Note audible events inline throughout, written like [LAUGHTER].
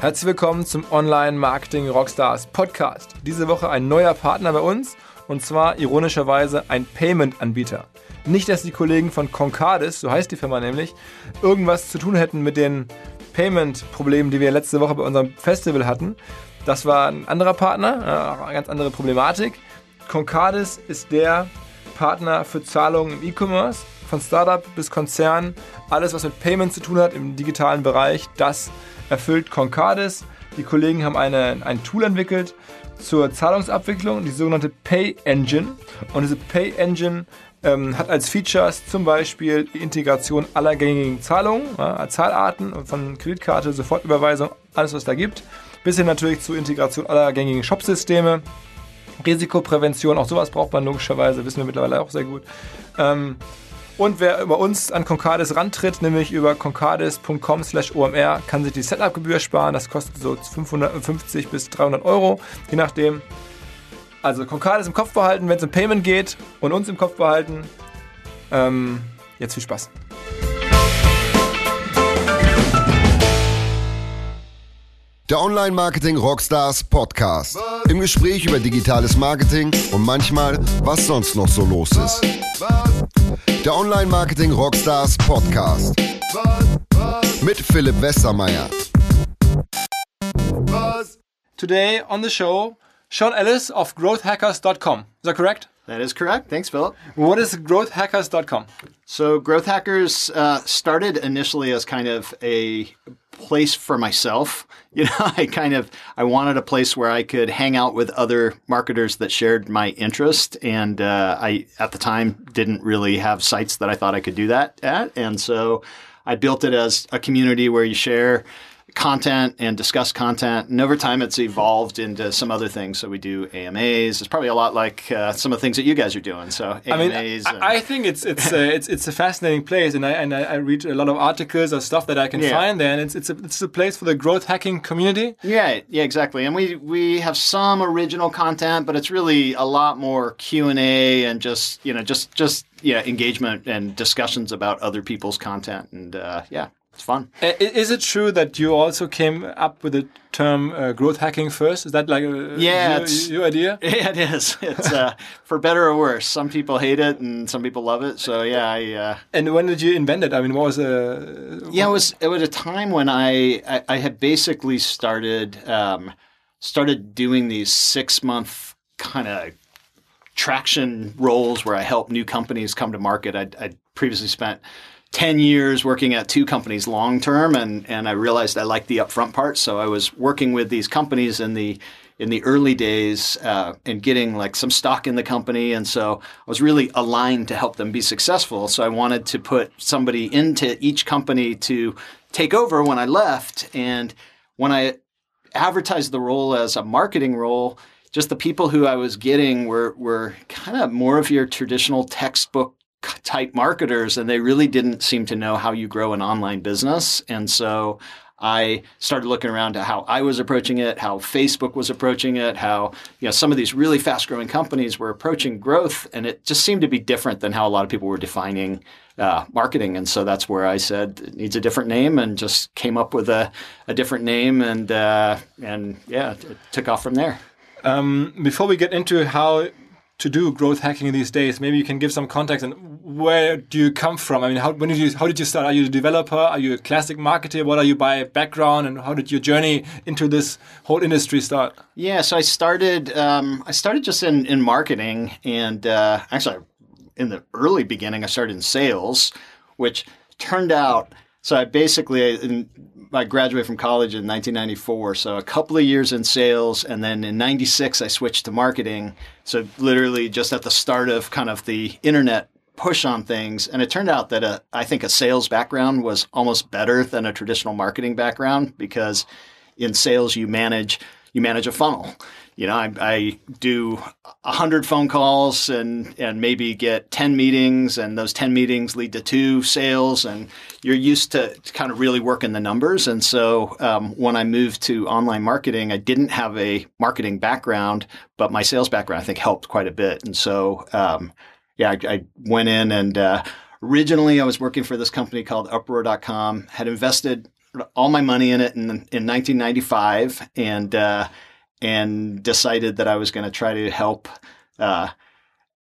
Herzlich willkommen zum Online Marketing Rockstars Podcast. Diese Woche ein neuer Partner bei uns und zwar ironischerweise ein Payment-Anbieter. Nicht, dass die Kollegen von Concardis, so heißt die Firma nämlich, irgendwas zu tun hätten mit den Payment-Problemen, die wir letzte Woche bei unserem Festival hatten. Das war ein anderer Partner, eine ganz andere Problematik. Concardis ist der Partner für Zahlungen im E-Commerce, von Startup bis Konzern. Alles, was mit Payment zu tun hat im digitalen Bereich, das erfüllt Concardis. Die Kollegen haben eine, ein Tool entwickelt zur Zahlungsabwicklung, die sogenannte Pay Engine. Und diese Pay Engine ähm, hat als Features zum Beispiel die Integration aller gängigen Zahlungen, ja, Zahlarten von Kreditkarte, Sofortüberweisung, alles was da gibt, bis hin natürlich zur Integration aller gängigen Shopsysteme, Risikoprävention, auch sowas braucht man logischerweise, wissen wir mittlerweile auch sehr gut. Ähm, und wer über uns an Concardis rantritt, nämlich über concardis.com slash omr, kann sich die Setup-Gebühr sparen. Das kostet so 550 bis 300 Euro, je nachdem. Also Concardis im Kopf behalten, wenn es um Payment geht und uns im Kopf behalten. Ähm, jetzt viel Spaß. Der Online Marketing Rockstars Podcast. Im Gespräch über digitales Marketing und manchmal, was sonst noch so los ist. Der Online Marketing Rockstars Podcast. Mit Philipp Westermeier. Today on the show, Sean Ellis of growthhackers.com. Is that correct? That is correct. Thanks, Philip. What is growthhackers.com? So, Growth Hackers uh, started initially as kind of a place for myself. [LAUGHS] You know, I kind of I wanted a place where I could hang out with other marketers that shared my interest, and uh, I at the time didn't really have sites that I thought I could do that at, and so I built it as a community where you share content and discuss content. And over time, it's evolved into some other things. So we do AMAs. It's probably a lot like uh, some of the things that you guys are doing. So AMAs. I mean, I, I think it's it's [LAUGHS] uh, it's it's a fascinating place, and I and I, I read a lot of articles or stuff that I can Yeah. find there, and it's it's a, it's a place for the growth hacking community. Yeah, yeah, exactly. And we we have some original content, but it's really a lot more Q and A and just you know just just yeah engagement and discussions about other people's content, and uh, yeah, it's fun. Uh, Is it true that you also came up with the term uh, growth hacking first? Is that like a, Yeah, your, your idea? [LAUGHS] Yeah, it is. It's uh, for better or worse. Some people hate it, and some people love it. So yeah, I. Uh, And when did you invent it? I mean, what was uh, Yeah, it was it was a time when I I, I had basically started um, started doing these six month kind of traction roles where I help new companies come to market. I'd, I'd previously spent. 10 years working at two companies long term and, and I realized I liked the upfront part. So I was working with these companies in the in the early days uh, and getting like some stock in the company. And so I was really aligned to help them be successful. So I wanted to put somebody into each company to take over when I left. And when I advertised the role as a marketing role, just the people who I was getting were were kind of more of your traditional textbook type marketers, and they really didn't seem to know how you grow an online business. And so I started looking around to how I was approaching it, how Facebook was approaching it, how you know some of these really fast growing companies were approaching growth, and it just seemed to be different than how a lot of people were defining uh, marketing. And so that's where I said it needs a different name, and just came up with a, a different name, and uh, and yeah, it took off from there. Um, before we get into how to do growth hacking these days, maybe you can give some context and where do you come from? I mean, how, when did you, how did you start? Are you a developer? Are you a classic marketer? What are you by background? And how did your journey into this whole industry start? Yeah, so I started. Um, I started just in in marketing, and uh, actually, in the early beginning, I started in sales, which turned out. So I basically, in, I graduated from college in 1994. So a couple of years in sales, and then in '96 I switched to marketing. So literally, just at the start of kind of the internet push on things. And it turned out that a, I think a sales background was almost better than a traditional marketing background because in sales you manage you manage a funnel. You know, I, I do hundred phone calls and and maybe get ten meetings, and those ten meetings lead to two sales, and you're used to, to kind of really working the numbers. And so um, when I moved to online marketing, I didn't have a marketing background, but my sales background I think helped quite a bit. And so um, yeah, I, I went in and uh, originally I was working for this company called Uproar.com, had invested all my money in it in, in 1995 and uh, and decided that I was going to try to help uh,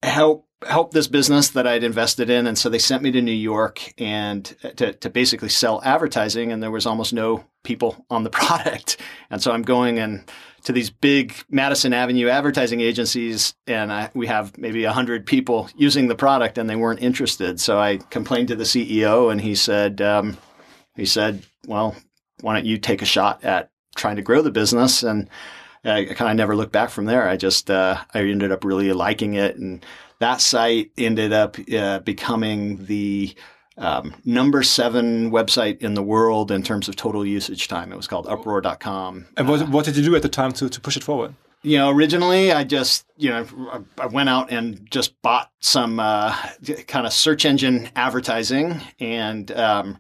help help this business that I'd invested in. And so they sent me to New York and to, to basically sell advertising. And there was almost no people on the [LAUGHS] product. And so I'm going and to these big Madison Avenue advertising agencies, and I, we have maybe hundred people using the product, and they weren't interested. So I complained to the CEO, and he said, um, he said, "Well, why don't you take a shot at trying to grow the business?" And I kind of never looked back from there. I just uh, I ended up really liking it, and that site ended up uh, becoming the um, number seven website in the world in terms of total usage time. It was called uproar.com. And what, uh, what did you do at the time to, to push it forward? You know, originally I just, you know, I went out and just bought some uh, kind of search engine advertising, and um,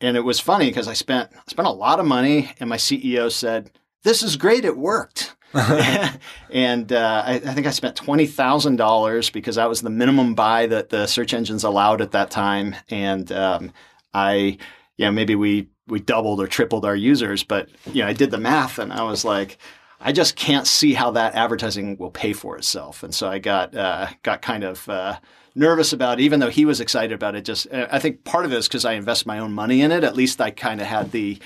and it was funny because I spent spent a lot of money, and my CEO said, "This is great, it worked." [LAUGHS] and uh, I, I, think I spent twenty thousand dollars because that was the minimum buy that the search engines allowed at that time. And um, I, you know, maybe we we doubled or tripled our users, but you know, I did the math and I was like, I just can't see how that advertising will pay for itself. And so I got uh, got kind of uh, nervous about it, even though he was excited about it. Just I think part of it is because I invest my own money in it. At least I kind of had the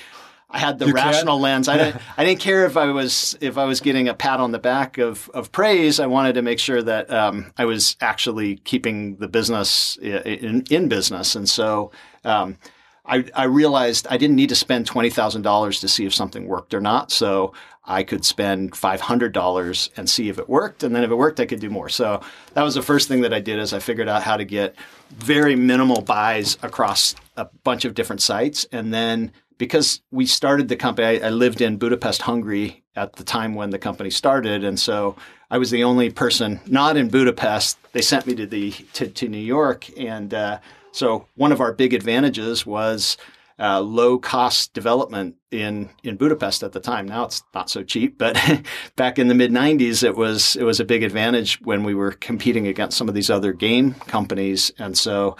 I had the you rational can. lens. I didn't, I didn't care if I was if I was getting a pat on the back of, of praise. I wanted to make sure that um, I was actually keeping the business in, in business. And so um, I, I realized I didn't need to spend twenty thousand dollars to see if something worked or not. So I could spend five hundred dollars and see if it worked, and then if it worked, I could do more. So that was the first thing that I did. Is I figured out how to get very minimal buys across a bunch of different sites, and then because we started the company, I, I, lived in Budapest, Hungary at the time when the company started, and so I was the only person not in Budapest. They sent me to the to, to New York, and uh, so one of our big advantages was uh, low cost development in in Budapest at the time. Now it's not so cheap, but [LAUGHS] back in the mid '90s, it was it was a big advantage when we were competing against some of these other game companies, and so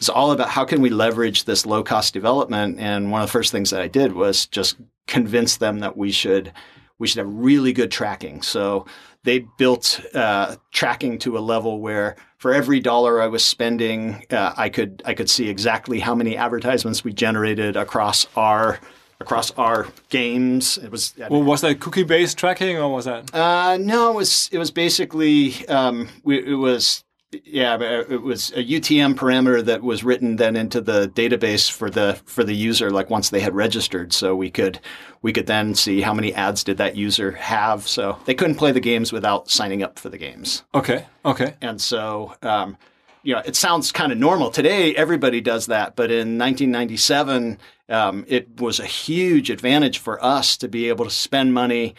it's all about how can we leverage this low cost development. And one of the first things that I did was just convince them that we should we should have really good tracking. So they built uh, tracking to a level where for every dollar I was spending, uh, I could I could see exactly how many advertisements we generated across our across our games. It was well, was that cookie based tracking or was that? Uh, no, it was it was basically um, we, it was yeah, it was a UTM parameter that was written then into the database for the for the user. Like once they had registered, so we could we could then see how many ads did that user have. So they couldn't play the games without signing up for the games. Okay. Okay. And so. Um, you know, it sounds kind of normal today. Everybody does that, but in 1997, um, it was a huge advantage for us to be able to spend money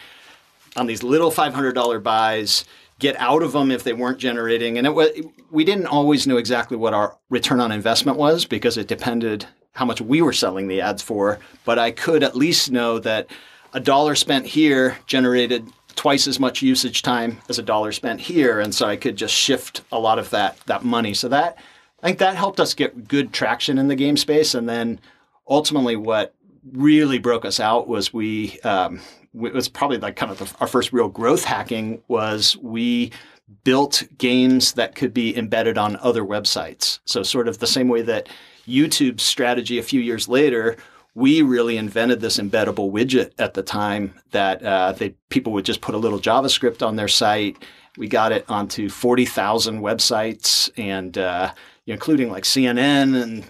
on these little $500 buys get out of them if they weren't generating. And it was, we didn't always know exactly what our return on investment was because it depended how much we were selling the ads for. But I could at least know that a dollar spent here generated twice as much usage time as a dollar spent here. And so I could just shift a lot of that, that money. So that, I think that helped us get good traction in the game space. And then ultimately what really broke us out was we, um, it was probably like kind of the, our first real growth hacking was we built games that could be embedded on other websites. So sort of the same way that YouTube's strategy a few years later, we really invented this embeddable widget at the time that uh, they people would just put a little JavaScript on their site. We got it onto forty thousand websites and uh, including like CNN and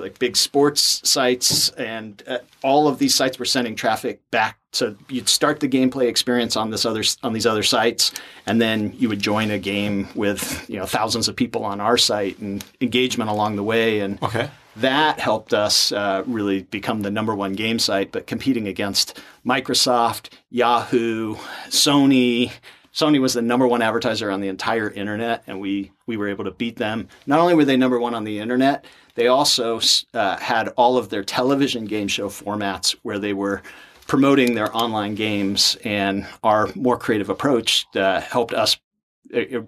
like big sports sites, and uh, all of these sites were sending traffic back. So you'd start the gameplay experience on this other on these other sites, and then you would join a game with you know thousands of people on our site and engagement along the way. And okay. that helped us uh, really become the number one game site, but competing against Microsoft, Yahoo, Sony. Sony was the number one advertiser on the entire internet, and we we were able to beat them. Not only were they number one on the internet, they also uh, had all of their television game show formats where they were promoting their online games, and our more creative approach uh, helped us uh,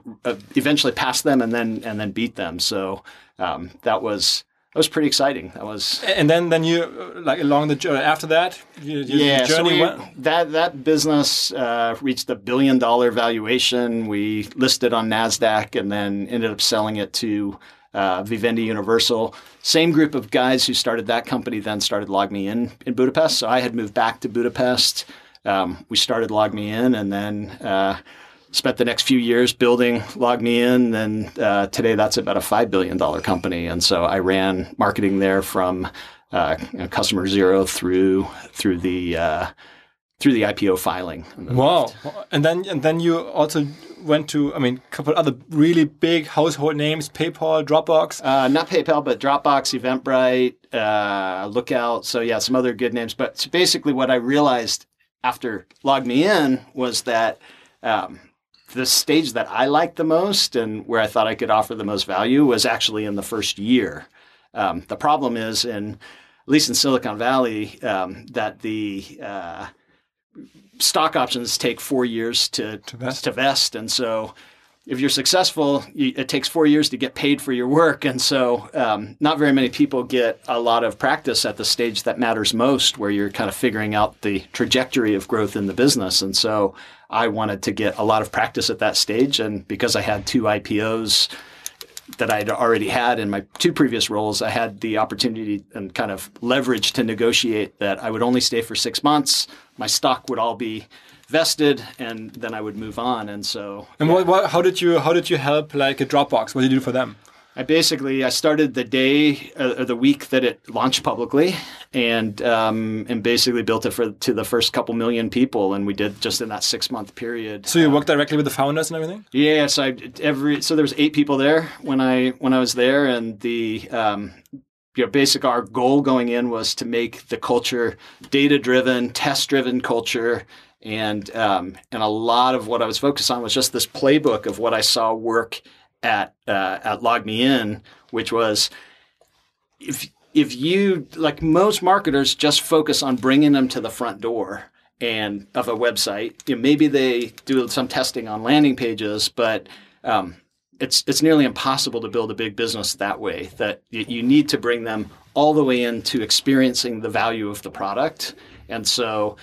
eventually pass them and then and then beat them. So um, that was that was pretty exciting. That was And then, then you like along the journey after that, you, you, yeah. So we, went. that that business uh, reached a billion dollar valuation. We listed on Nasdaq and then ended up selling it to uh, Vivendi Universal. Same group of guys who started that company then started LogMeIn in in Budapest. So I had moved back to Budapest. Um, we started LogMeIn and then. Uh, spent the next few years building LogMeIn, and uh, today that's about a five billion dollar company. And so I ran marketing there from uh, you know, customer zero through through the uh, through the IPO filing. Wow! And then and then you also went to I mean a couple other really big household names: PayPal, Dropbox. Uh, not PayPal, but Dropbox, Eventbrite, uh, Lookout. So yeah, some other good names. But basically, what I realized after LogMeIn was that. Um, the stage that I liked the most and where I thought I could offer the most value was actually in the first year. Um, the problem is, in at least in Silicon Valley, um, that the uh, stock options take four years to To vest. to vest, and so if you're successful, it takes four years to get paid for your work, and so um, not very many people get a lot of practice at the stage that matters most, where you're kind of figuring out the trajectory of growth in the business. And so I wanted to get a lot of practice at that stage, and because I had two IPOs that I'd already had in my two previous roles, I had the opportunity and kind of leverage to negotiate that I would only stay for six months. My stock would all be vested, and then I would move on. And so And what, what, how did you how did you help like a Dropbox? What did you do for them? I basically I started the day uh, or the week that it launched publicly, and um, and basically built it for to the first couple million people, and we did just in that six month period. So you worked directly with the founders and everything. Yeah, so I, every so there was eight people there when I when I was there, and the um, you know basic our goal going in was to make the culture data driven, test driven culture, and um, and a lot of what I was focused on was just this playbook of what I saw work at uh, at LogMeIn, which was if if you like most marketers just focus on bringing them to the front door and of a website, you know, maybe they do some testing on landing pages, but um, it's it's nearly impossible to build a big business that way. That you need to bring them all the way into experiencing the value of the product, and so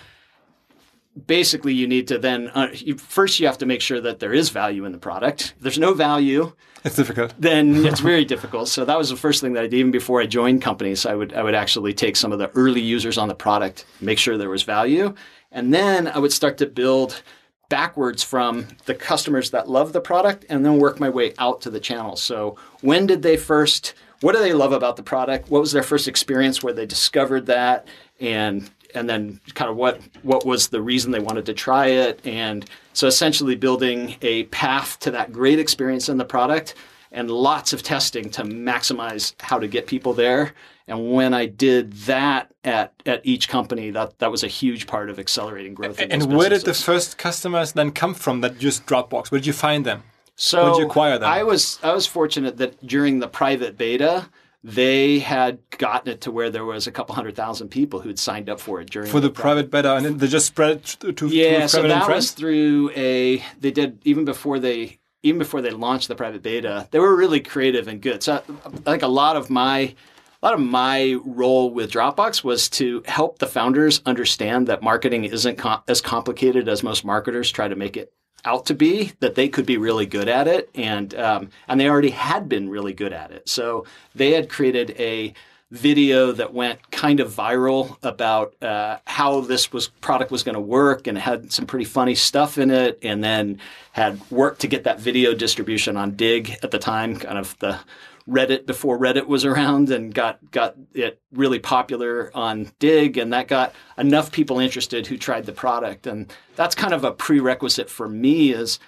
basically you need to then uh, you, first you have to make sure that there is value in the product. If there's no value, It's difficult. then [LAUGHS] it's very difficult. So that was the first thing that I did. Even before I joined companies, I would I would actually take some of the early users on the product, make sure there was value, and then I would start to build backwards from the customers that love the product, and then work my way out to the channels. So when did they first? What do they love about the product? What was their first experience where they discovered that, and and then kind of what what was the reason they wanted to try it and so essentially building a path to that great experience in the product and lots of testing to maximize how to get people there and when I did that at at each company that that was a huge part of accelerating growth And where did the first customers then come from that used Dropbox? Where did you find them? So Where'd you acquire them? I was I was fortunate that during the private beta, they had gotten it to where there was a couple hundred thousand people who'd signed up for it during For the private beta, and then they just spread it to, to Yeah, to so that was through a they did even before they even before they launched the private beta. They were really creative and good. So I think a lot of my a lot of my role with Dropbox was to help the founders understand that marketing isn't com- as complicated as most marketers try to make it out to be. That they could be really good at it, and um, and they already had been really good at it. So they had created a video that went kind of viral about uh, how this was product was going to work and had some pretty funny stuff in it and then had worked to get that video distribution on Digg at the time kind of the reddit before reddit was around and got got it really popular on Digg and that got enough people interested who tried the product and that's kind of a prerequisite for me is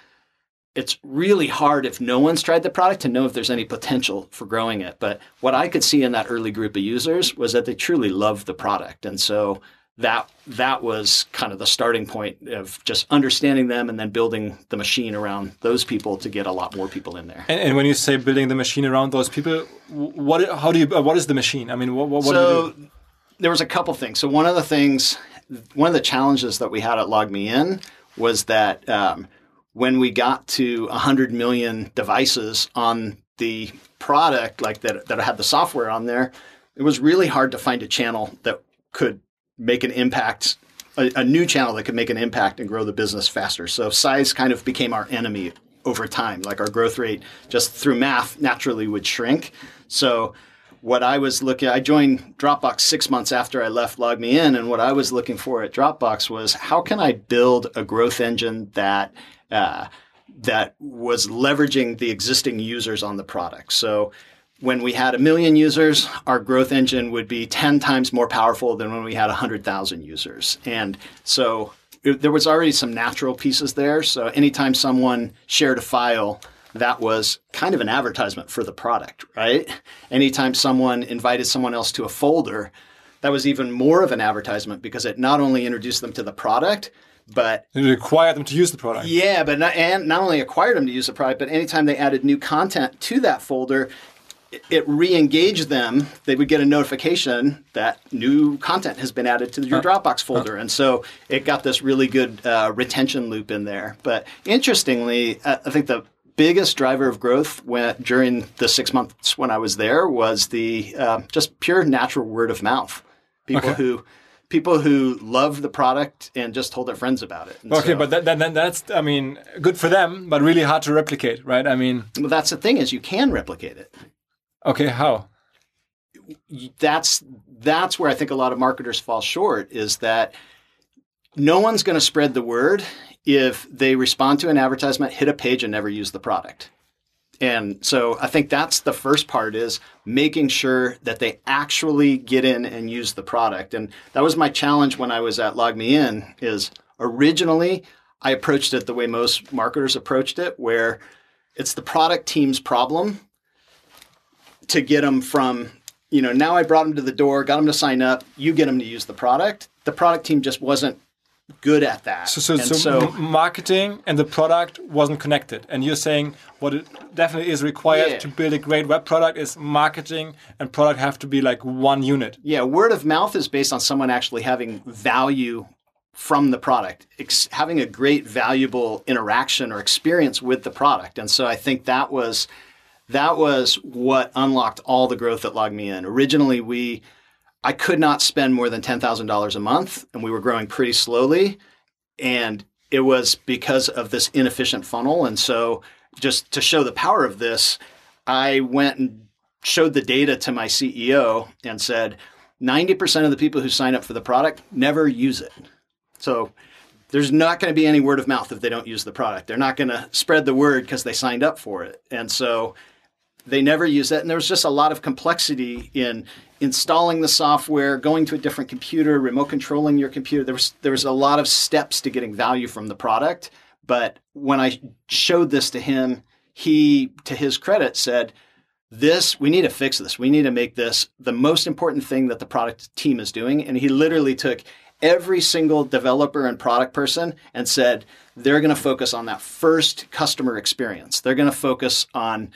it's really hard if no one's tried the product to know if there's any potential for growing it. But what I could see in that early group of users was that they truly loved the product. And so that that was kind of the starting point of just understanding them and then building the machine around those people to get a lot more people in there. And, and when you say building the machine around those people, what how do you uh, what is the machine? I mean, what what, what do you so there was a couple things. So one of the things, one of the challenges that we had at LogMeIn was that um, when we got to 100 million devices on the product, like that, that had the software on there, it was really hard to find a channel that could make an impact, a, a new channel that could make an impact and grow the business faster. So size kind of became our enemy over time. Like our growth rate just through math naturally would shrink. So what I was looking, I joined Dropbox six months after I left LogMeIn, and what I was looking for at Dropbox was how can I build a growth engine that uh, that was leveraging the existing users on the product. So when we had a million users, our growth engine would be 10 times more powerful than when we had 100,000 users. And so it, there was already some natural pieces there. So anytime someone shared a file, that was kind of an advertisement for the product, right? Anytime someone invited someone else to a folder, that was even more of an advertisement because it not only introduced them to the product, but it required them to use the product. Yeah, but not, and not only acquired them to use the product, but anytime they added new content to that folder, it, re-engaged them. They would get a notification that new content has been added to your Dropbox folder, and so it got this really good uh, retention loop in there. But interestingly, I think the biggest driver of growth when, during the six months when I was there was the uh, just pure natural word of mouth. People okay. who people who love the product and just told their friends about it. And okay, so, but that, that, that's I mean good for them, but really hard to replicate, right? I mean, well, that's the thing is you can replicate it. Okay, how? That's that's where I think a lot of marketers fall short is that no one's going to spread the word if they respond to an advertisement, hit a page, and never use the product. And so I think that's the first part is making sure that they actually get in and use the product. And that was my challenge when I was at LogMeIn is originally I approached it the way most marketers approached it, where it's the product team's problem to get them from, you know, now I brought them to the door, got them to sign up, you get them to use the product. The product team just wasn't good at that. So, so, so, so, marketing and the product wasn't connected. And you're saying what it definitely is required yeah. to build a great web product is marketing and product have to be like one unit. Yeah, word of mouth is based on someone actually having value from the product, ex- having a great valuable interaction or experience with the product. And so I think that was that was what unlocked all the growth that LogMeIn. Originally, we I could not spend more than $10,000 a month and we were growing pretty slowly. And it was because of this inefficient funnel. And so, just to show the power of this, I went and showed the data to my CEO and said 90% of the people who sign up for the product never use it. So, there's not going to be any word of mouth if they don't use the product. They're not going to spread the word because they signed up for it. And so, they never use it. And there was just a lot of complexity in installing the software, going to a different computer, remote controlling your computer. There was there was a lot of steps to getting value from the product. But when I showed this to him, he, to his credit, said, "This we need to fix this. We need to make this the most important thing that the product team is doing." And he literally took every single developer and product person and said they're going to focus on that first customer experience. They're going to focus on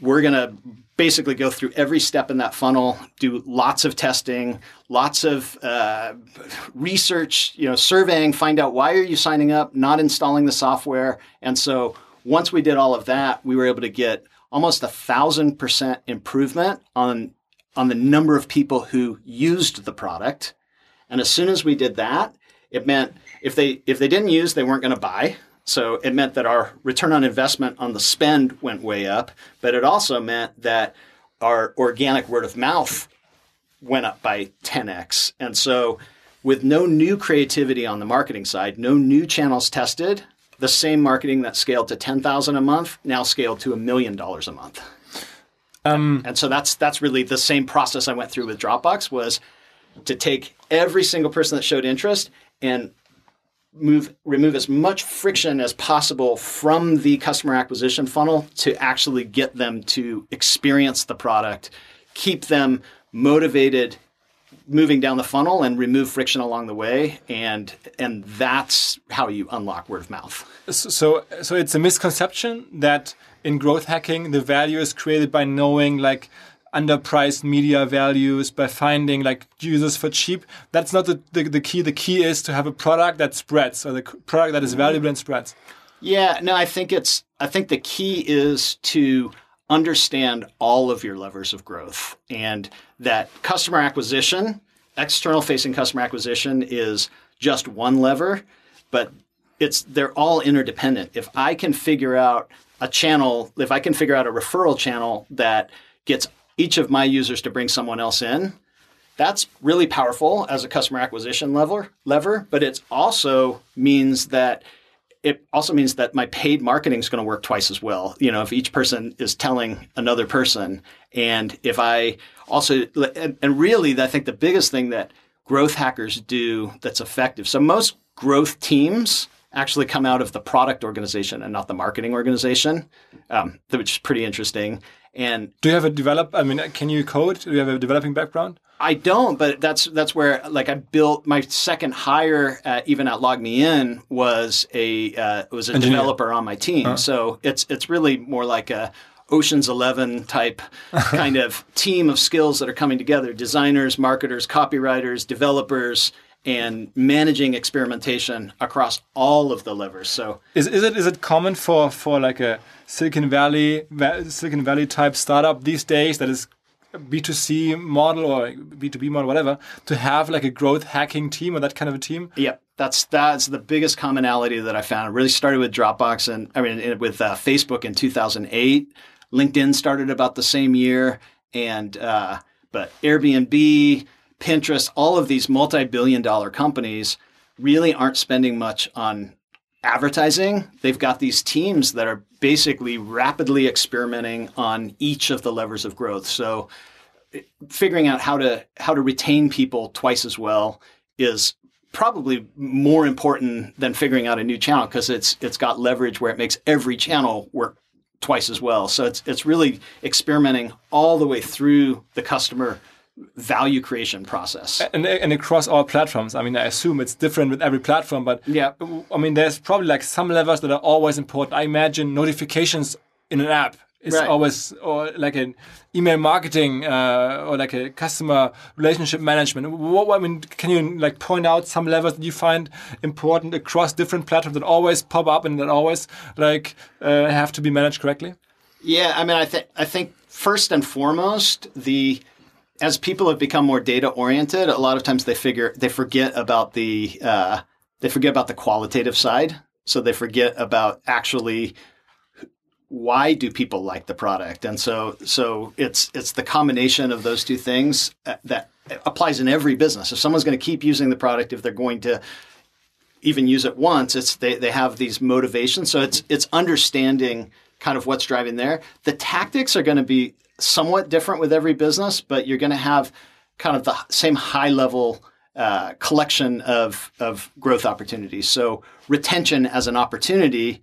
we're going to basically go through every step in that funnel, do lots of testing, lots of uh, research, you know, surveying, find out why are you signing up, not installing the software. And so once we did all of that, we were able to get almost a thousand percent improvement on on the number of people who used the product. And as soon as we did that, it meant if they if they didn't use, they weren't going to buy. So it meant that our return on investment on the spend went way up, but it also meant that our organic word of mouth went up by 10x. And so with no new creativity on the marketing side, no new channels tested, the same marketing that scaled to 10,000 a month now scaled to a million dollars a month. Um, and so that's that's really the same process I went through with Dropbox was to take every single person that showed interest and move remove as much friction as possible from the customer acquisition funnel to actually get them to experience the product, keep them motivated moving down the funnel and remove friction along the way and and that's how you unlock word of mouth. So so it's a misconception that in growth hacking the value is created by knowing like underpriced media values by finding like users for cheap. That's not the, the, the, key. The key is to have a product that spreads or the product that is mm-hmm. valuable and spreads. Yeah, no, I think it's, I think the key is to understand all of your levers of growth and that customer acquisition, external facing customer acquisition is just one lever, but it's they're all interdependent. If I can figure out a channel, if I can figure out a referral channel that gets each of my users to bring someone else in, that's really powerful as a customer acquisition lever, lever, but it also means that it also means that my paid marketing is going to work twice as well. You know, if each person is telling another person, and if I also, and, really, I think the biggest thing that growth hackers do that's effective. So most growth teams actually come out of the product organization and not the marketing organization, um, which is pretty interesting. And do you have a develop? I mean, can you code? Do you have a developing background? I don't, but that's that's where like I built my second hire at, even at LogMeIn was a uh, was a Engineer. developer on my team. Huh. So it's it's really more like a Ocean's Eleven type [LAUGHS] kind of team of skills that are coming together: designers, marketers, copywriters, developers, and managing experimentation across all of the levers. So is, is it is it common for for like a Silicon Valley Silicon Valley type startup these days that is B2C model or B2B model, whatever, to have like a growth hacking team or that kind of a team? Yep. That's that's the biggest commonality that I found. It really started with Dropbox and I mean with uh, Facebook in 2008. LinkedIn started about the same year, and uh, but Airbnb, Pinterest, all of these multi-billion-dollar companies really aren't spending much on advertising. They've got these teams that are basically rapidly experimenting on each of the levers of growth. So figuring out how to how to retain people twice as well is probably more important than figuring out a new channel because it's it's got leverage where it makes every channel work twice as well. So it's it's really experimenting all the way through the customer value creation process. And, and across all platforms. I mean, I assume it's different with every platform, but yeah, I mean, there's probably like some levels that are always important. I imagine notifications in an app is right. always or like an email marketing uh, or like a customer relationship management. What, I mean, can you like point out some levels that you find important across different platforms that always pop up and that always like uh, have to be managed correctly? Yeah, I mean, I think I think first and foremost the as people have become more data oriented, a lot of times they figure they forget about the uh, they forget about the qualitative side. So they forget about actually why do people like the product, and so so it's it's the combination of those two things uh, that applies in every business. If someone's going to keep using the product, if they're going to even use it once, it's they they have these motivations. So it's it's understanding kind of what's driving there. The tactics are going to be somewhat different with every business, but you're going to have kind of the same high level uh, collection of, of growth opportunities. So retention as an opportunity,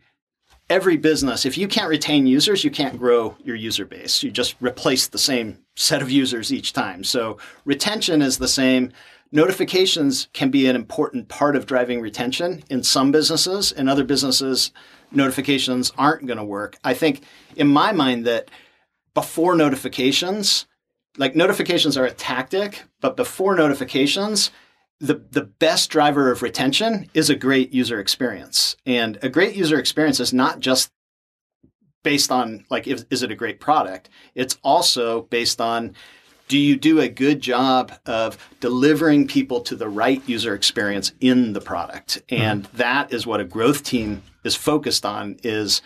every business, if you can't retain users, you can't grow your user base. You just replace the same set of users each time. So retention is the same. Notifications can be an important part of driving retention in some businesses. In other businesses, notifications aren't going to work. I think in my mind that before notifications, like notifications are a tactic, but before notifications, the, the best driver of retention is a great user experience. And a great user experience is not just based on like if, is it a great product? It's also based on do you do a good job of delivering people to the right user experience in the product? And mm-hmm. that is what a growth team is focused on is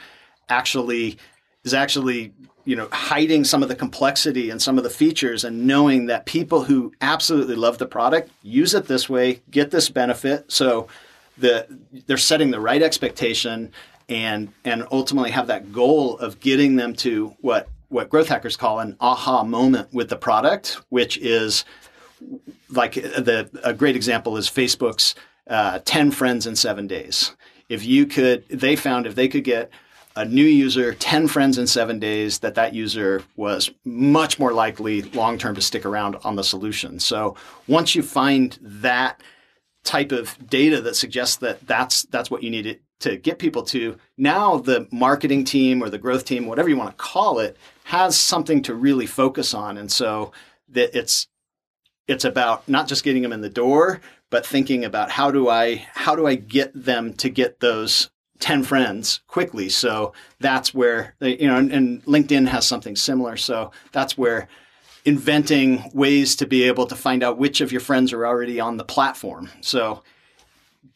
actually is actually you know hiding some of the complexity and some of the features and knowing that people who absolutely love the product use it this way get this benefit. So the they're setting the right expectation and and ultimately have that goal of getting them to what what growth hackers call an aha moment with the product which is like the a great example is facebook's uh, 10 friends in seven days. If you could they found if they could get a new user 10 friends in seven days that that user was much more likely long term to stick around on the solution. So once you find that type of data that suggests that that's that's what you need to get people to now the marketing team or the growth team whatever you want to call it has something to really focus on. And so that it's it's about not just getting them in the door but thinking about how do i how do i get them to get those 10 friends quickly. So that's where, uh, you know, and, and, LinkedIn has something similar. So that's where inventing ways to be able to find out which of your friends are already on the platform. So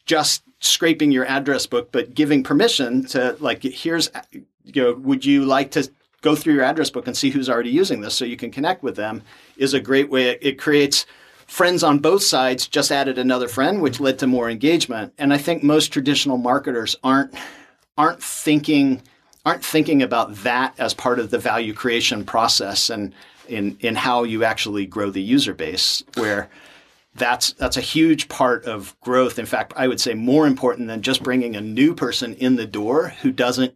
just scraping your address book, but giving permission to like, here's, uh, you know, would you like to go through your address book and see who's already using this so you can connect with them is a great way. It creates friends on both sides just added another friend, which led to more engagement. And I think most traditional marketers aren't aren't thinking aren't thinking about that as part of the value creation process and in in how you actually grow the user base where that's that's a huge part of growth in fact i would say more important than just bringing a new person in the door who doesn't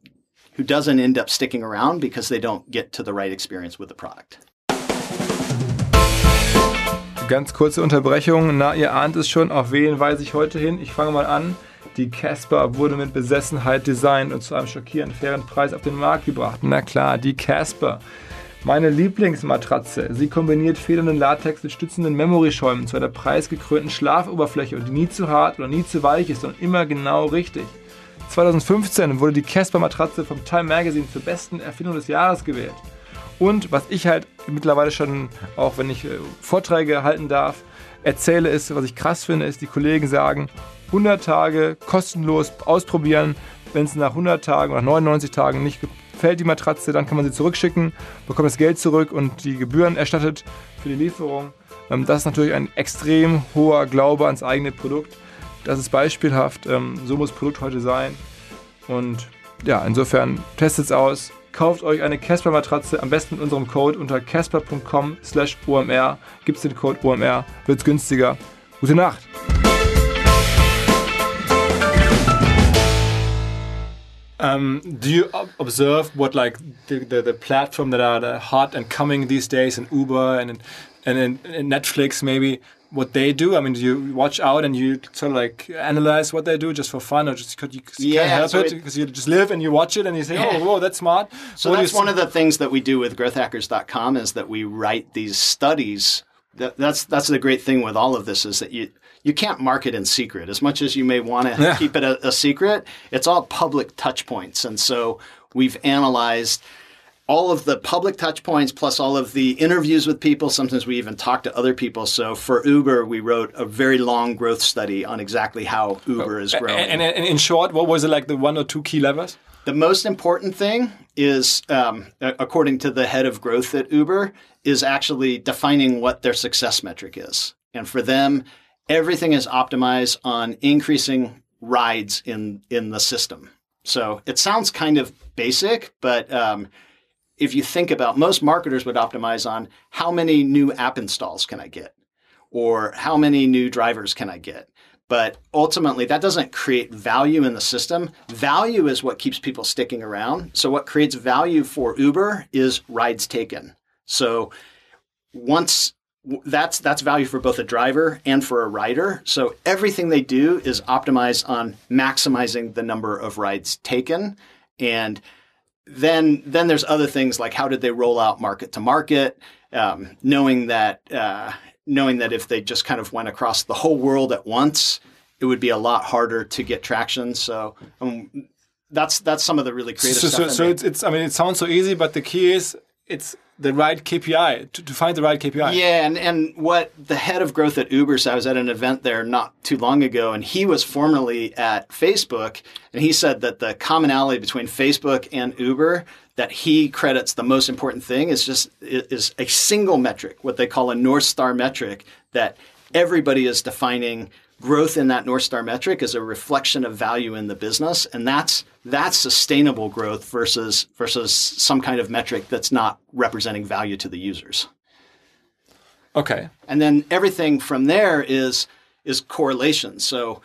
who doesn't end up sticking around because they don't get to the right experience with the product Ganz kurze Unterbrechung. Na, ihr ahnt es schon, auf wen weise ich heute hin? Ich fange mal an. Die Casper wurde mit Besessenheit designt und zu einem schockierend fairen Preis auf den Markt gebracht. Na klar, die Casper. Meine Lieblingsmatratze. Sie kombiniert federnden Latex mit stützenden Memory-Schäumen zu einer preisgekrönten Schlafoberfläche, die nie zu hart oder nie zu weich ist und immer genau richtig. 2015 wurde die Casper-Matratze vom Time Magazine zur besten Erfindung des Jahres gewählt. Und was ich halt mittlerweile schon, auch wenn ich äh, Vorträge halten darf, erzähle, ist, was ich krass finde, ist, die Kollegen sagen, 100 Tage kostenlos ausprobieren. Wenn es nach 100 Tagen oder 99 Tagen nicht gefällt, die Matratze, dann kann man sie zurückschicken, bekommt das Geld zurück und die Gebühren erstattet für die Lieferung. Ähm, das ist natürlich ein extrem hoher Glaube ans eigene Produkt. Das ist beispielhaft. Ähm, so muss Produkt heute sein. Und ja, insofern testet es aus kauft euch eine Casper-Matratze am besten mit unserem Code unter casper.com slash omr. Gibt es den Code OMR, wird es günstiger. Gute Nacht! Um, do you observe what like the, the, the platform that are hot and coming these days, and Uber and and, and Netflix maybe? What they do? I mean, do you watch out and you sort of like analyze what they do just for fun, or just because you yeah, can't help so it because you just live and you watch it and you say, oh, yeah. "Oh, whoa, that's smart." So what that's one of the things that we do with GrowthHackers.com is that we write these studies. That, that's that's the great thing with all of this is that you you can't market in secret as much as you may want to yeah. keep it a, a secret. It's all public touch points, and so we've analyzed all of the public touch points plus all of the interviews with people. Sometimes we even talk to other people. So for Uber, we wrote a very long growth study on exactly how Uber is growing. And, and, and in short, what was it like the one or two key levers? The most important thing is, um, according to the head of growth at Uber, is actually defining what their success metric is. And for them, everything is optimized on increasing rides in in the system. So it sounds kind of basic, but um, if you think about most marketers would optimize on how many new app installs can I get or how many new drivers can I get. But ultimately, that doesn't create value in the system. Value is what keeps people sticking around. So, what creates value for Uber is rides taken. So, once that's that's value for both a driver and for a rider. So everything they do is optimized on maximizing the number of rides taken and then then there's other things like how did they roll out market to market, um, knowing that uh, knowing that if they just kind of went across the whole world at once, it would be a lot harder to get traction. So. Um, that's that's some of the really creative so, stuff. So, so it's, it's I mean it sounds so easy, but the key is it's the right KPI to, to, find the right KPI. Yeah, and and what the head of growth at Uber said, I was at an event there not too long ago, and he was formerly at Facebook, and he said that the commonality between Facebook and Uber that he credits the most important thing is just is a single metric, what they call a North Star metric, that everybody is defining growth in that North Star metric is a reflection of value in the business, and that's that's sustainable growth versus versus some kind of metric that's not representing value to the users. Okay. And then everything from there is is correlation. So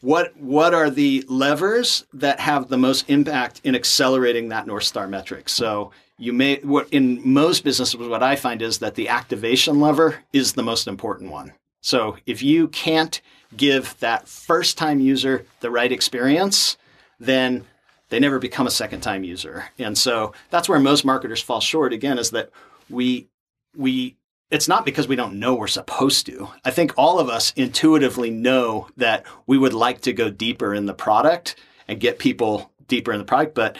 what what are the levers that have the most impact in accelerating that North Star metric? So you may what in most businesses what I find is that the activation lever is the most important one. So if you can't give that first time user the right experience, then they never become a second time user. And so that's where most marketers fall short again is that we we it's not because we don't know we're supposed to. I think all of us intuitively know that we would like to go deeper in the product and get people deeper in the product. But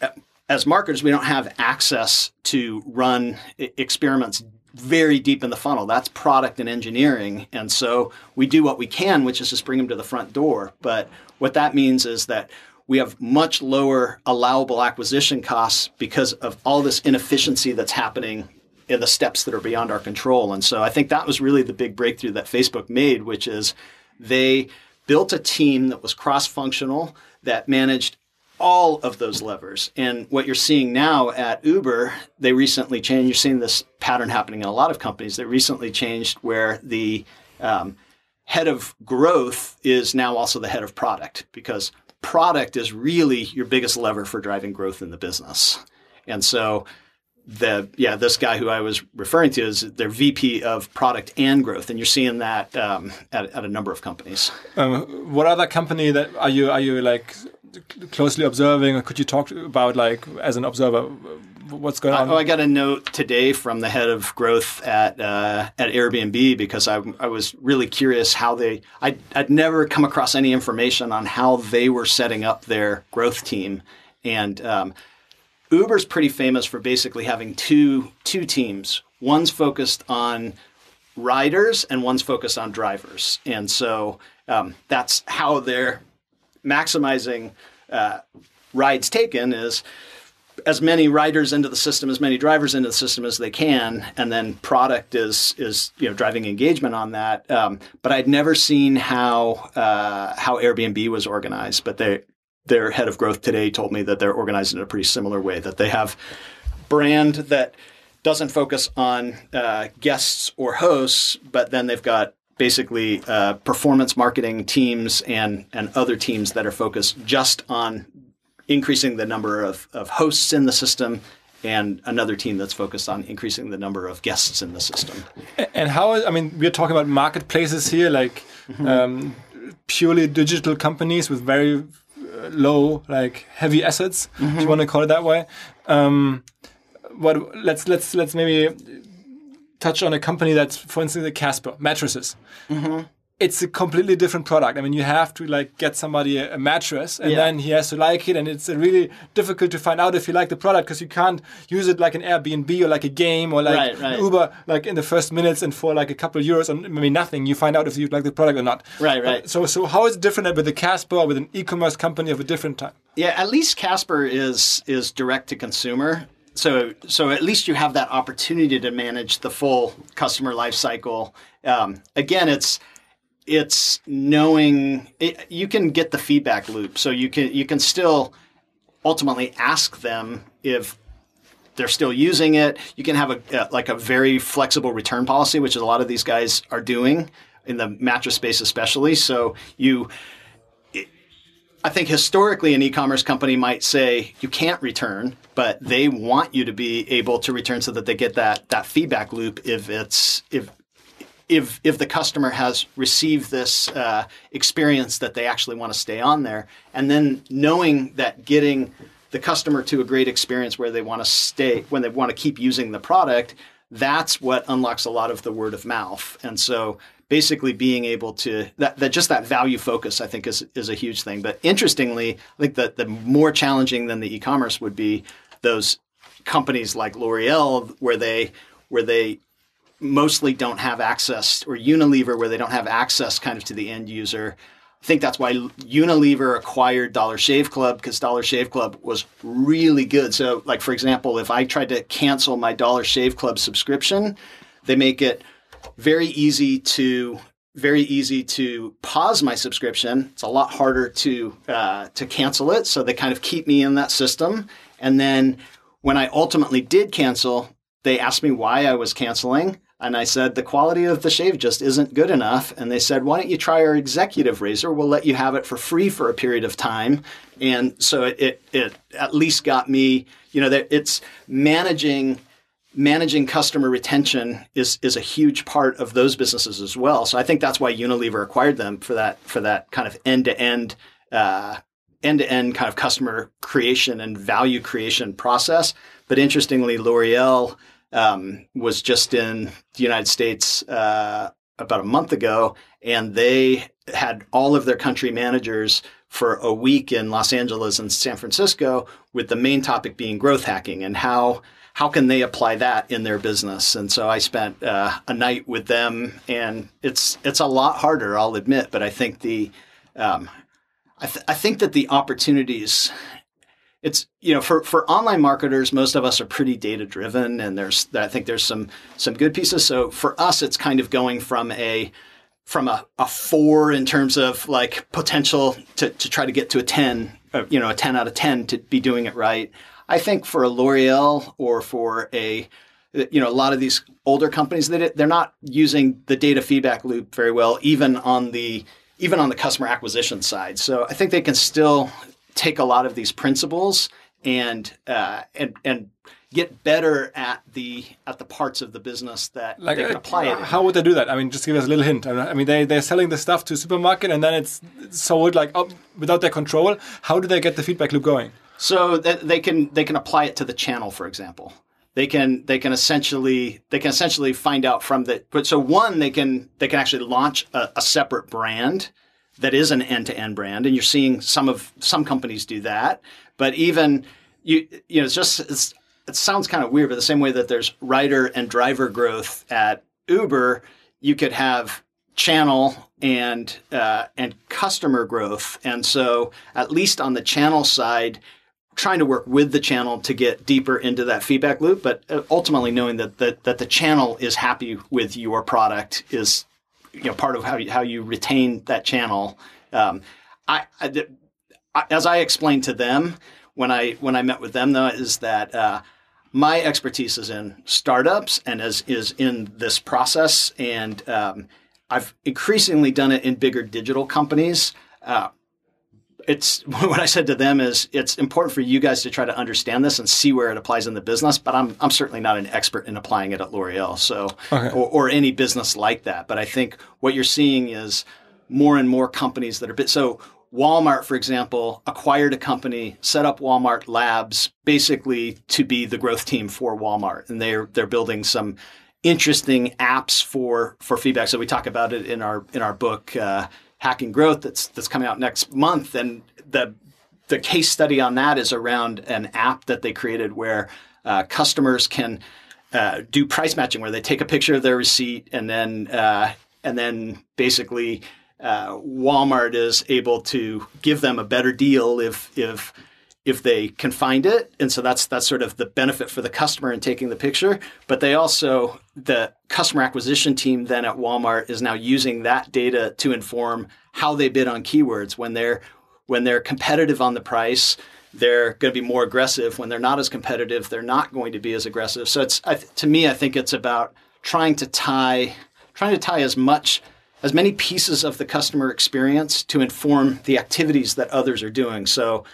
uh, as marketers, we don't have access to run experiments very deep in the funnel. That's product and engineering. And so we do what we can, which is just bring them to the front door. But what that means is that we have much lower allowable acquisition costs because of all this inefficiency that's happening in the steps that are beyond our control. And so I think that was really the big breakthrough that Facebook made, which is they built a team that was cross functional that managed all of those levers. And what you're seeing now at Uber, they recently changed. You're seeing this pattern happening in a lot of companies. They recently changed where the um, head of growth is now also the head of product because product is really your biggest lever for driving growth in the business. And so the yeah this guy who I was referring to is their VP of product and growth, and you're seeing that um, at, at, a number of companies. Um, what other company that are you are you like closely observing, or could you talk about like as an observer? What's going on? Oh, I got a note today from the head of growth at uh, at Airbnb because I, I was really curious how they. I'd, I'd never come across any information on how they were setting up their growth team, and um, Uber's pretty famous for basically having two two teams. One's focused on riders and one's focused on drivers, and so um, that's how they're maximizing uh, rides taken is as many riders into the system, as many drivers into the system as they can, and then product is is you know driving engagement on that. Um, but I'd never seen how uh, how Airbnb was organized, but they their head of growth today told me that they're organized in a pretty similar way. That they have brand that doesn't focus on uh, guests or hosts, but then they've got basically uh, performance marketing teams and and other teams that are focused just on increasing the number of, of hosts in the system and another team that's focused on increasing the number of guests in the system. And how, I mean, we're talking about marketplaces here, like mm-hmm. um, purely digital companies with very uh, low, like heavy assets, mm-hmm. if you mm-hmm. want to call it that way. Um, what let's let's let's maybe touch on a company that's, for instance, the Casper mattresses. Mm-hmm. It's a completely different product. I mean, you have to like get somebody a, a mattress, and yeah. then he has to like it, and it's really difficult to find out if you like the product because you can't use it like an Airbnb or like a game or like right, right. Uber, like in the first minutes and for like a couple of euros or maybe nothing, you find out if you like the product or not. Right, right. Uh, so, so how is it different with the Casper or with an e-commerce company of a different type? Yeah, at least Casper is is direct to consumer so so at least you have that opportunity to manage the full customer life cycle. Um, again, it's it's knowing it, you can get the feedback loop, so you can you can still ultimately ask them if they're still using it. You can have a, like a very flexible return policy, which a lot of these guys are doing in the mattress space, especially. So you I think historically an e-commerce company might say you can't return, but they want you to be able to return so that they get that that feedback loop if it's if if if the customer has received this uh, experience that they actually want to stay on there, and then knowing that getting the customer to a great experience where they want to stay when they want to keep using the product, that's what unlocks a lot of the word of mouth. And so basically being able to that, that just that value focus I think is is a huge thing. But interestingly, I think that the more challenging than the e-commerce would be those companies like L'Oreal where they where they mostly don't have access or Unilever where they don't have access kind of to the end user. I think that's why Unilever acquired Dollar Shave Club because Dollar Shave Club was really good. So, like for example, if I tried to cancel my Dollar Shave Club subscription, they make it very easy to very easy to pause my subscription. It's a lot harder to uh, to cancel it. So they kind of keep me in that system. And then when I ultimately did cancel, they asked me why I was canceling. And I said, the quality of the shave just isn't good enough. And they said, why don't you try our executive razor? We'll let you have it for free for a period of time. And so it, it, it at least got me, you know, it's managing managing customer retention is is a huge part of those businesses as well. So I think that's why Unilever acquired them for that for that kind of end to end end to end kind of customer creation and value creation process. But interestingly, L'Oreal um, was just in the United States uh, about a month ago, and they had all of their country managers for a week in Los Angeles and San Francisco, with the main topic being growth hacking and how how can they apply that in their business. And so I spent uh, a night with them, and it's it's a lot harder, I'll admit, but I think the um, I, th- I think that the opportunities it's you know for for online marketers most of us are pretty data driven and there's i think there's some some good pieces so for us it's kind of going from a from a, a four in terms of like potential to, to try to get to a 10 uh, you know a 10 out of 10 to be doing it right i think for a l'oreal or for a you know a lot of these older companies that they're not using the data feedback loop very well even on the even on the customer acquisition side so i think they can still take a lot of these principles and uh, and and get better at the at the parts of the business that like, they can uh, apply it. In. How would they do that? I mean, just give us a little hint. I mean, they they're selling the stuff to supermarket and then it's sold like oh, without their control. How do they get the feedback loop going? So they can they can apply it to the channel, for example. They can they can essentially they can essentially find out from the but so one they can they can actually launch a, a separate brand that is an end-to-end brand and you're seeing some of some companies do that but even you you know it's just it's, it sounds kind of weird but the same way that there's rider and driver growth at uber you could have channel and uh, and customer growth and so at least on the channel side trying to work with the channel to get deeper into that feedback loop but uh, ultimately knowing that, that that the channel is happy with your product is you know part of how you, how you retain that channel. Um, I, I, as I explained to them when I when I met with them though is that uh, my expertise is in startups and as is in this process and um, I've increasingly done it in bigger digital companies. Uh, it's [LAUGHS] what I said to them is it's important for you guys to try to understand this and see where it applies in the business. But I'm I'm certainly not an expert in applying it at L'Oreal, so okay. or, or, any business like that. But I think what you're seeing is more and more companies that are bit so. Walmart, for example, acquired a company, set up Walmart Labs, basically to be the growth team for Walmart, and they're they're building some interesting apps for for feedback. So we talk about it in our in our book. Uh, hacking growth that's that's coming out next month and the the case study on that is around an app that they created where uh, customers can uh, do price matching where they take a picture of their receipt and then uh, and then basically uh, Walmart is able to give them a better deal if if if they can find it. And so that's that's sort of the benefit for the customer in taking the picture. But they also the customer acquisition team then at Walmart is now using that data to inform how they bid on keywords. When they're when they're competitive on the price they're going to be more aggressive. When they're not as competitive they're not going to be as aggressive. So it's to me i think it's about trying to tie trying to tie as much as many pieces of the customer experience to inform the activities that others are doing. So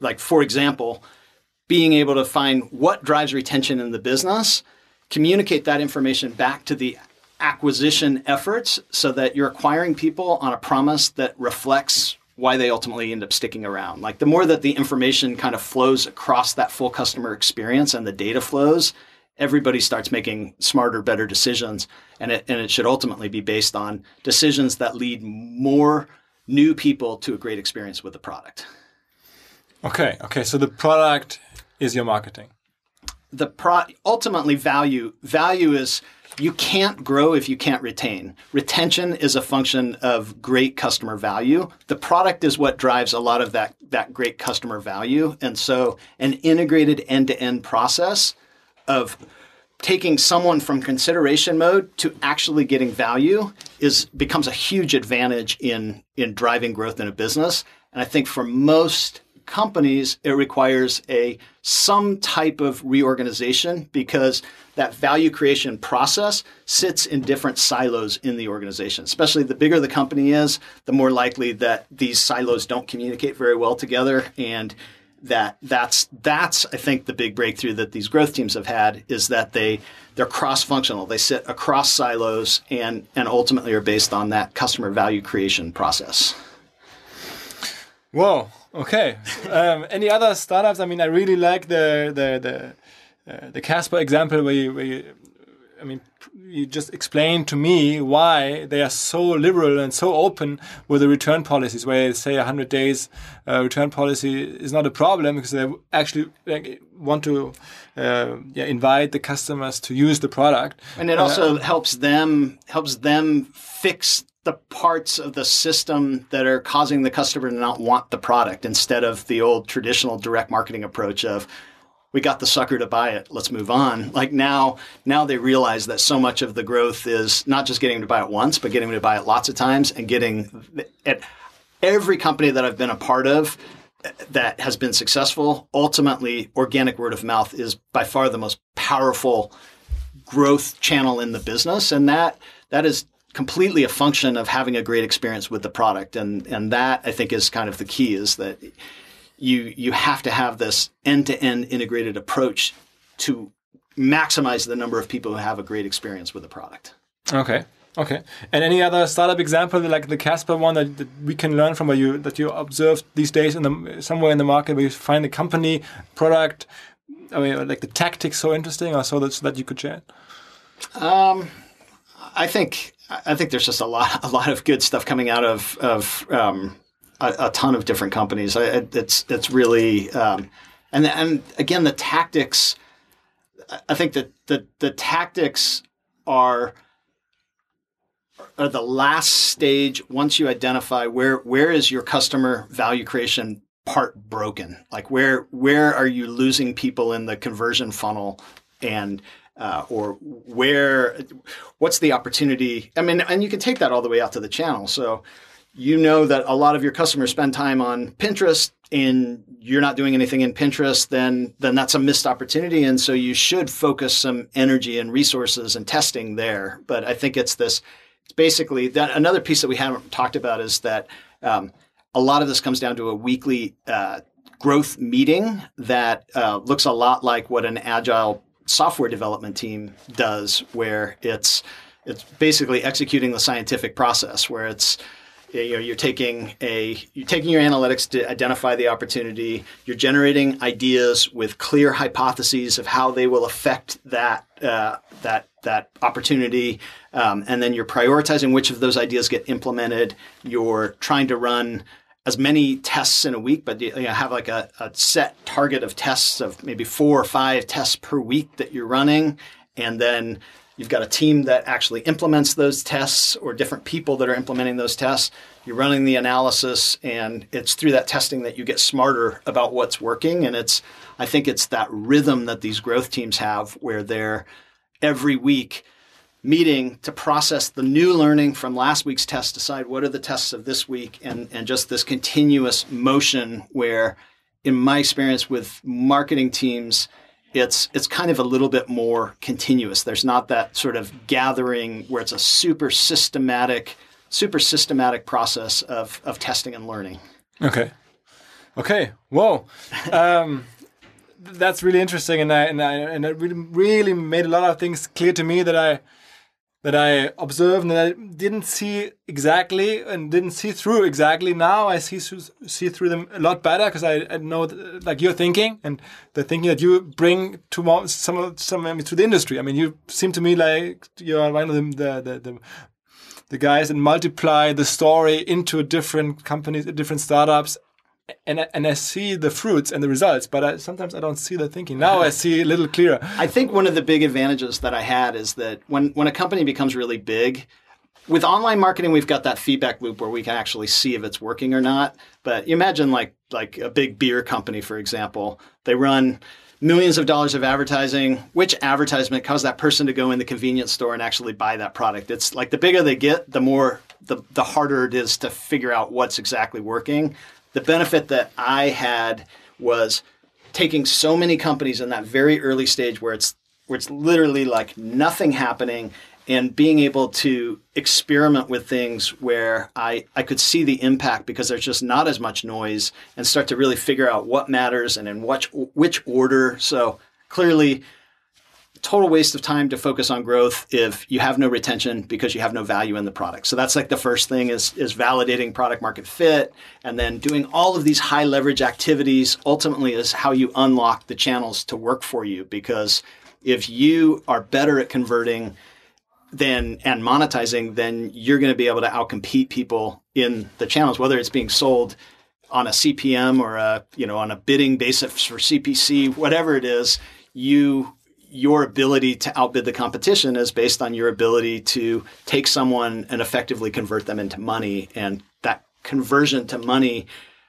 like for example, being able to find what drives retention in the business, communicate that information back to the acquisition efforts so that you're acquiring people on a promise that reflects why they ultimately end up sticking around. Like the more that the information kind of flows across that full customer experience and the data flows, everybody starts making smarter, better decisions. And it, and it should ultimately be based on decisions that lead more new people to a great experience with the product. Okay, okay. So the product is your marketing. The pro ultimately value value is you can't grow if you can't retain. Retention is a function of great customer value. The product is what drives a lot of that that great customer value. And so an integrated end-to-end process of taking someone from consideration mode to actually getting value is becomes a huge advantage in in driving growth in a business. And I think for most companies, it requires a some type of reorganization because that value creation process sits in different silos in the organization. Especially the bigger the company is, the more likely that these silos don't communicate very well together and that that's that's I think the big breakthrough that these growth teams have had is that they they're cross functional. They sit across silos and and ultimately are based on that customer value creation process. Whoa. Okay. Um, any other startups? I mean, I really like the the the uh, the Casper example where you, where you I mean, you just explained to me why they are so liberal and so open with the return policies, where they say 100 days uh, return policy is not a problem because they actually like, want to uh, yeah, invite the customers to use the product. And it also uh, helps them helps them fix the parts of the system that are causing the customer to not want the product instead of the old traditional direct marketing approach of we got the sucker to buy it. Let's move on. Like now now they realize that so much of the growth is not just getting them to buy it once but getting them to buy it lots of times and getting at every company that i've been a part of that has been successful ultimately organic word of mouth is by far the most powerful growth channel in the business. And that that is completely a function of having a great experience with the product and and that i think is kind of the key is that you you have to have this end-to-end integrated approach to maximize the number of people who have a great experience with the product. Okay. Okay. And any other startup example, like the Casper one, that, that, we can learn from, where you that you observed these days in the somewhere in the market, where you find a company product, I mean, like the tactics so interesting, or so that, so that you could share. Um, I think I think there's just a lot [LAUGHS] a lot of good stuff coming out of of um, a, a ton of different companies. I, it's it's really um, and and again the tactics. I think that the the tactics are are the last stage once you identify where where is your customer value creation part broken like where where are you losing people in the conversion funnel and uh, or where what's the opportunity i mean and you can take that all the way out to the channel so you know that a lot of your customers spend time on Pinterest and you're not doing anything in Pinterest, then then that's a missed opportunity. And so you should focus some energy and resources and testing there. But I think it's this it's basically that another piece that we haven't talked about is that um, a lot of this comes down to a weekly uh, growth meeting that uh, looks a lot like what an agile software development team does, where it's it's basically executing the scientific process, where it's you know you're taking a you're taking your analytics to identify the opportunity you're generating ideas with clear hypotheses of how they will affect that uh, that that opportunity um, and then you're prioritizing which of those ideas get implemented. You're trying to run as many tests in a week but you know, have like a, a set target of tests of maybe four or five tests per week that you're running and then You've got a team that actually implements those tests or different people that are implementing those tests. You're running the analysis and it's through that testing that you get smarter about what's working. And it's, I think it's that rhythm that these growth teams have where they're every week meeting to process the new learning from last week's test, decide what are the tests of this week, and, and just this continuous motion where, in my experience with marketing teams, it's it's kind of a little bit more continuous. There's not that sort of gathering where it's a super systematic, super systematic process of of testing and learning. Okay, okay, whoa, um, that's really interesting, and I and I and it really really made a lot of things clear to me that I that I observed and that I didn't see exactly and didn't see through exactly. Now I see see through them a lot better because I, I, know like your thinking and the thinking that you bring to some some I mean, to the industry. I mean, you seem to me like you're one of them, the the, the the guys that multiply the story into different companies, different startups, and and I see the fruits and the results, but I, sometimes I don't see the thinking. Now I see a little clearer. I think one of the big advantages that I had is that when when a company becomes really big, with online marketing, we've got that feedback loop where we can actually see if it's working or not. But you imagine like like a big beer company, for example, they run millions of dollars of advertising. Which advertisement caused that person to go in the convenience store and actually buy that product? It's like the bigger they get, the more the, the harder it is to figure out what's exactly working the benefit that I had was taking so many companies in that very early stage where it's where it's literally like nothing happening and being able to experiment with things where I, I could see the impact because there's just not as much noise and start to really figure out what matters and in which which order. So clearly total waste of time to focus on growth if you have no retention because you have no value in the product. So that's like the first thing is is validating product market fit and then doing all of these high leverage activities ultimately is how you unlock the channels to work for you because if you are better at converting then and monetizing, then you're going to be able to outcompete people in the channels, whether it's being sold on a CPM or a you know on a bidding basis for CPC, whatever it is. You your ability to outbid the competition is based on your ability to take someone and effectively convert them into money, and that conversion to money.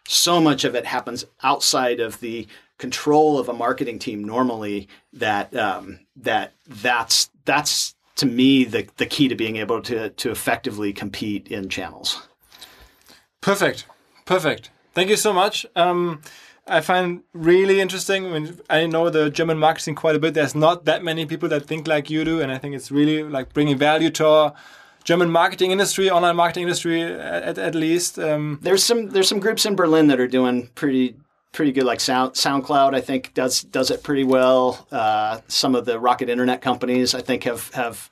So much of it happens outside of the control of a marketing team normally that um, that that's that's to me the, the key to being able to to effectively compete in channels. Perfect, perfect. Thank you so much. Um, I find really interesting. I, mean, I know the German marketing quite a bit. There's not that many people that think like you do, and I think it's really like bringing value to our German marketing industry, online marketing industry, at, at least. Um, there's some there's some groups in Berlin that are doing pretty pretty good. Like Sound SoundCloud, I think does does it pretty well. Uh, some of the Rocket Internet companies, I think, have have.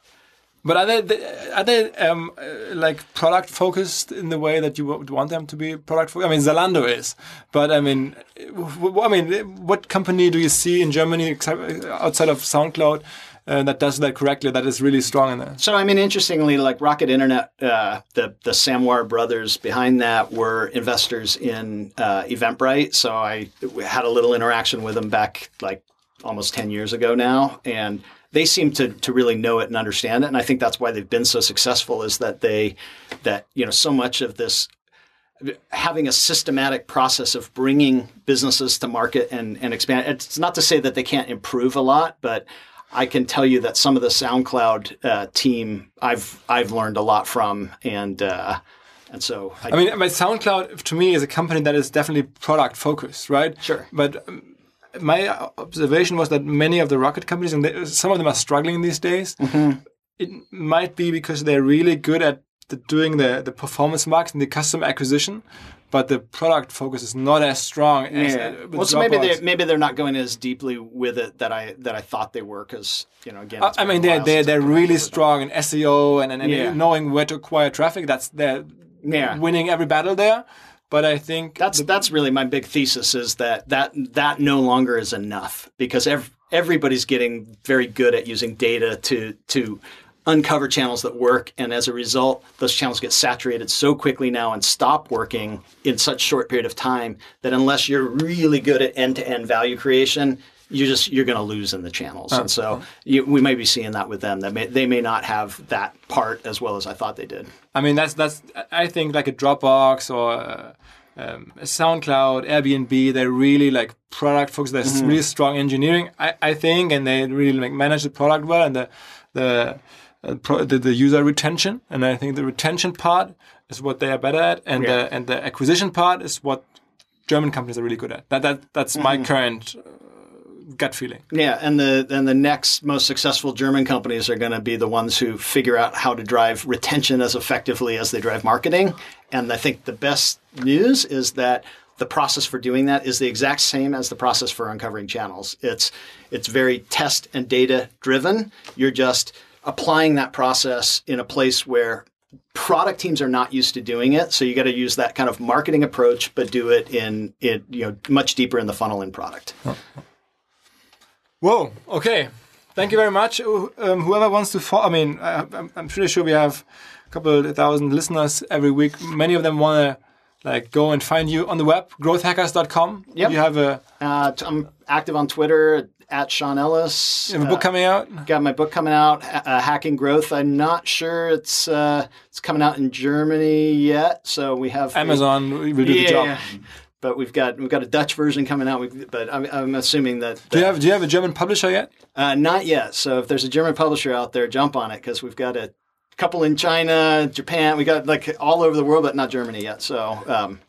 But are they are they um, uh, like product focused in the way that you would want them to be product focused? I mean, Zalando is, but I mean, I mean, what company do you see in Germany outside of SoundCloud? uh, that does that correctly, that is really strong in there. So, I mean, interestingly, like Rocket Internet, uh, the the Samwer brothers behind that were investors in uh, Eventbrite. So I had a little interaction with them back like almost ten years ago now, and they seem to to really know it and understand it. And I think that's why they've been so successful is that they that you know so much of this having a systematic process of bringing businesses to market and, and expand. It's not to say that they can't improve a lot, but I can tell you that some of the SoundCloud uh, team I've I've learned a lot from, and uh, and so I, I mean, my SoundCloud to me is a company that is definitely product focused, right? Sure. But um, my observation was that many of the rocket companies, and they, some of them are struggling these days. Mm-hmm. It might be because they're really good at the, doing the the performance marketing, the customer acquisition, but the product focus is not as strong as yeah. Uh, well, so maybe they maybe they're not going as deeply with it that I that I thought they were because you know again. I mean, they're they're, they're really strong in SEO and and, and yeah. knowing where to acquire traffic. That's they're yeah. winning every battle there. But I think that's the, that's really my big thesis is that that that no longer is enough because ev- everybody's getting very good at using data to to uncover channels that work. And as a result, those channels get saturated so quickly now and stop working in such short period of time that unless you're really good at end to end value creation, you just you're going to lose in the channels. Oh. And so you, we may be seeing that with them that may, they may not have that part as well as I thought they did. I mean, that's that's I think like a Dropbox or. Uh, Um, SoundCloud, Airbnb, they're really like product focused. There's mm-hmm. really strong engineering, I, I think, and they really like manage the product well. And the the uh, the, the, user retention, and I think the retention part is what they are better at, and yeah. the and the acquisition part is what German companies are really good at. That that that's mm-hmm. my current uh, gut feeling. Yeah, and the and the next most successful German companies are going to be the ones who figure out how to drive retention as effectively as they drive marketing. And I think the best news is that the process for doing that is the exact same as the process for uncovering channels. It's it's very test and data driven. You're just applying that process in a place where product teams are not used to doing it. So you got to use that kind of marketing approach, but do it in it you know much deeper in the funnel in product. Whoa. Okay. Thank you very much. Um, whoever wants to follow, I mean, I, am pretty sure we have a couple thousand listeners every week. Many of them want to like go and find you on the web, growthhackers.com. Yep. You have a. Uh, I'm active on Twitter at Sean Ellis. You have a book uh, coming out. Got my book coming out, uh, Hacking Growth. I'm not sure it's uh, it's coming out in Germany yet, so we have Amazon. We will do yeah, the job. But we've got we've got a Dutch version coming out. We've, but I'm, I'm, assuming that, that, Do you have Do you have a German publisher yet? Uh, not yet. So if there's a German publisher out there, jump on it because we've got a couple in China, Japan. We got like all over the world, but not Germany yet. So um,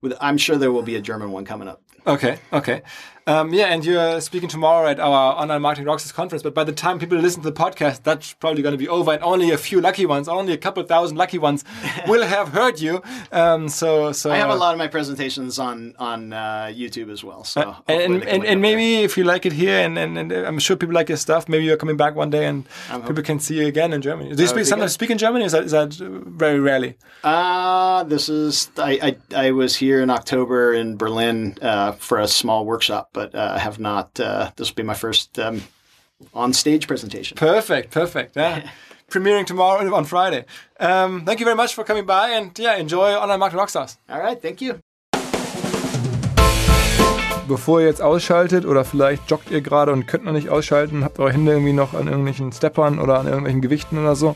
with, I'm sure there will be a German one coming up. Okay, okay. Um, yeah, and you're speaking tomorrow at our Online Marketing Rockstars conference. But by the time people listen to the podcast, that's probably going to be over, and only a few lucky ones, only a couple thousand lucky ones, [LAUGHS] will have heard you. Um, so, so I have a lot of my presentations on on uh, YouTube as well. So, uh, and and, and maybe there. if you like it here, and, and, and, I'm sure people like your stuff, maybe you're coming back one day, and I'm people hoping. can see you again in Germany. Do you speak sometimes speak in Germany? Is that is that very rarely? Uh this is I I, I was here in October in Berlin uh, for a small workshop, but uh, I have not. Uh, this will be my first um, on stage presentation. Perfect, perfect. Yeah. [LAUGHS] Premiering tomorrow on Friday. Um, thank you very much for coming by and yeah, enjoy Online Marketing Rockstars. All right, thank you. Bevor ihr jetzt ausschaltet oder vielleicht joggt ihr gerade und könnt noch nicht ausschalten, habt eure Hände irgendwie noch an irgendwelchen Steppern oder an irgendwelchen Gewichten oder so.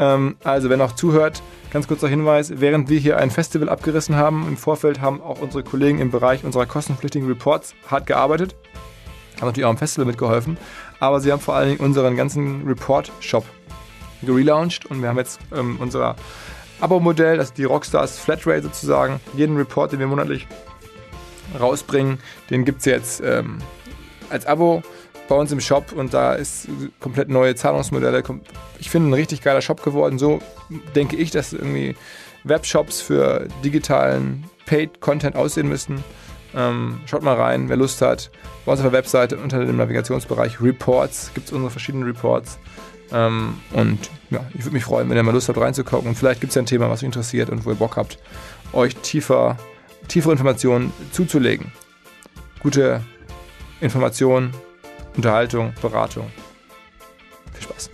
Ähm, also wer noch zuhört, ganz kurzer Hinweis, während wir hier ein Festival abgerissen haben, im Vorfeld haben auch unsere Kollegen im Bereich unserer kostenpflichtigen Reports hart gearbeitet, haben natürlich auch am Festival mitgeholfen, aber sie haben vor allen Dingen unseren ganzen Report-Shop gelauncht. Und wir haben jetzt ähm, unser Abo-Modell, das ist die Rockstars Flatrate sozusagen. Jeden Report, den wir monatlich rausbringen, den gibt es jetzt ähm, als Abo bei uns im Shop und da ist komplett neue Zahlungsmodelle. Ich finde ein richtig geiler Shop geworden. So denke ich, dass irgendwie Webshops für digitalen Paid-Content aussehen müssen. Ähm, schaut mal rein, wer Lust hat. Bei uns auf der Webseite unter dem Navigationsbereich Reports gibt es unsere verschiedenen Reports. Ähm, und ja, ich würde mich freuen, wenn ihr mal Lust habt reinzugucken. Und vielleicht gibt es ja ein Thema, was euch interessiert und wo ihr Bock habt, euch tiefer, tiefere Informationen zuzulegen. Gute Informationen, Unterhaltung, Beratung. Viel Spaß.